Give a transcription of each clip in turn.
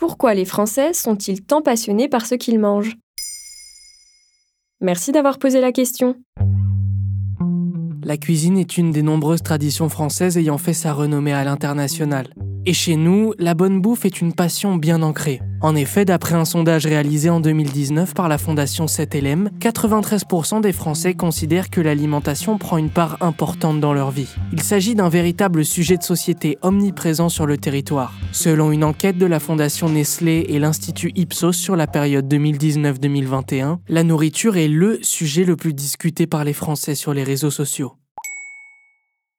Pourquoi les Français sont-ils tant passionnés par ce qu'ils mangent? Merci d'avoir posé la question. La cuisine est une des nombreuses traditions françaises ayant fait sa renommée à l'international. Et chez nous, la bonne bouffe est une passion bien ancrée. En effet, d'après un sondage réalisé en 2019 par la Fondation 7LM, 93% des Français considèrent que l'alimentation prend une part importante dans leur vie. Il s'agit d'un véritable sujet de société omniprésent sur le territoire. Selon une enquête de la Fondation Nestlé et l'Institut Ipsos sur la période 2019-2021, la nourriture est le sujet le plus discuté par les Français sur les réseaux sociaux.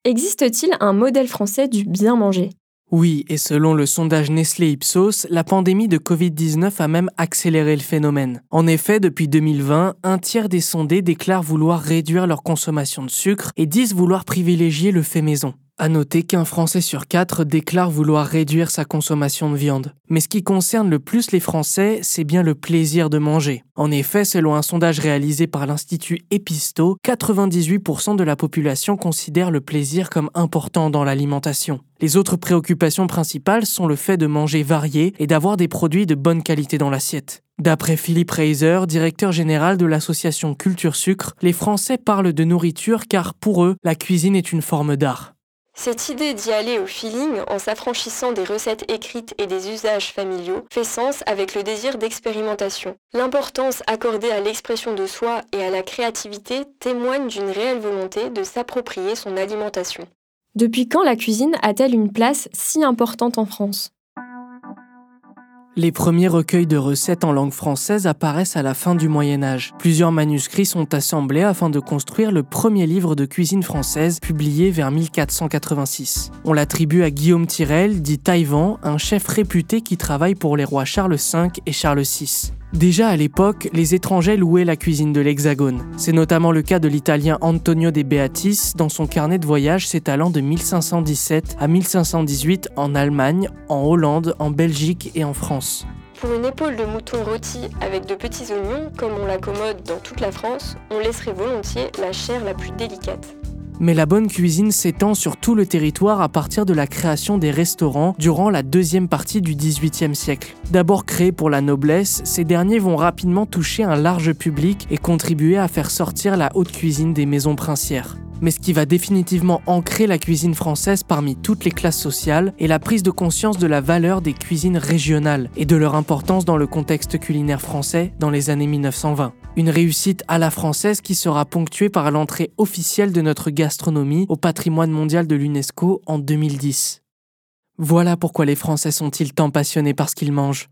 Existe-t-il un modèle français du bien manger? Oui, et selon le sondage Nestlé Ipsos, la pandémie de Covid-19 a même accéléré le phénomène. En effet, depuis 2020, un tiers des sondés déclarent vouloir réduire leur consommation de sucre et disent vouloir privilégier le fait maison. À noter qu'un Français sur quatre déclare vouloir réduire sa consommation de viande. Mais ce qui concerne le plus les Français, c'est bien le plaisir de manger. En effet, selon un sondage réalisé par l'Institut Episto, 98% de la population considère le plaisir comme important dans l'alimentation. Les autres préoccupations principales sont le fait de manger varié et d'avoir des produits de bonne qualité dans l'assiette. D'après Philippe Reiser, directeur général de l'association Culture Sucre, les Français parlent de nourriture car pour eux, la cuisine est une forme d'art. Cette idée d'y aller au feeling en s'affranchissant des recettes écrites et des usages familiaux fait sens avec le désir d'expérimentation. L'importance accordée à l'expression de soi et à la créativité témoigne d'une réelle volonté de s'approprier son alimentation. Depuis quand la cuisine a-t-elle une place si importante en France? Les premiers recueils de recettes en langue française apparaissent à la fin du Moyen Âge. Plusieurs manuscrits sont assemblés afin de construire le premier livre de cuisine française publié vers 1486. On l'attribue à Guillaume Tirel, dit Taïwan, un chef réputé qui travaille pour les rois Charles V et Charles VI. Déjà à l'époque, les étrangers louaient la cuisine de l'Hexagone. C'est notamment le cas de l'italien Antonio de Beatis dans son carnet de voyage s'étalant de 1517 à 1518 en Allemagne, en Hollande, en Belgique et en France. Pour une épaule de mouton rôti avec de petits oignons, comme on l'accommode dans toute la France, on laisserait volontiers la chair la plus délicate. Mais la bonne cuisine s'étend sur tout le territoire à partir de la création des restaurants durant la deuxième partie du XVIIIe siècle. D'abord créés pour la noblesse, ces derniers vont rapidement toucher un large public et contribuer à faire sortir la haute cuisine des maisons princières. Mais ce qui va définitivement ancrer la cuisine française parmi toutes les classes sociales est la prise de conscience de la valeur des cuisines régionales et de leur importance dans le contexte culinaire français dans les années 1920. Une réussite à la française qui sera ponctuée par l'entrée officielle de notre gastronomie au patrimoine mondial de l'UNESCO en 2010. Voilà pourquoi les Français sont-ils tant passionnés par ce qu'ils mangent.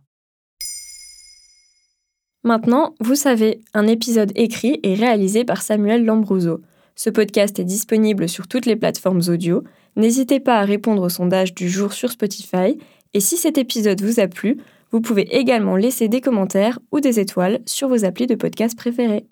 Maintenant, vous savez, un épisode écrit et réalisé par Samuel Lambrouzo. Ce podcast est disponible sur toutes les plateformes audio. N'hésitez pas à répondre au sondage du jour sur Spotify. Et si cet épisode vous a plu, vous pouvez également laisser des commentaires ou des étoiles sur vos applis de podcast préférés.